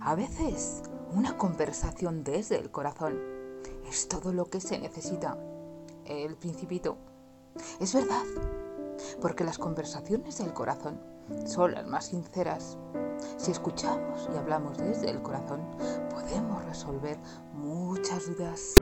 A veces una conversación desde el corazón es todo lo que se necesita. El principito. Es verdad, porque las conversaciones del corazón son las más sinceras. Si escuchamos y hablamos desde el corazón, podemos resolver muchas dudas.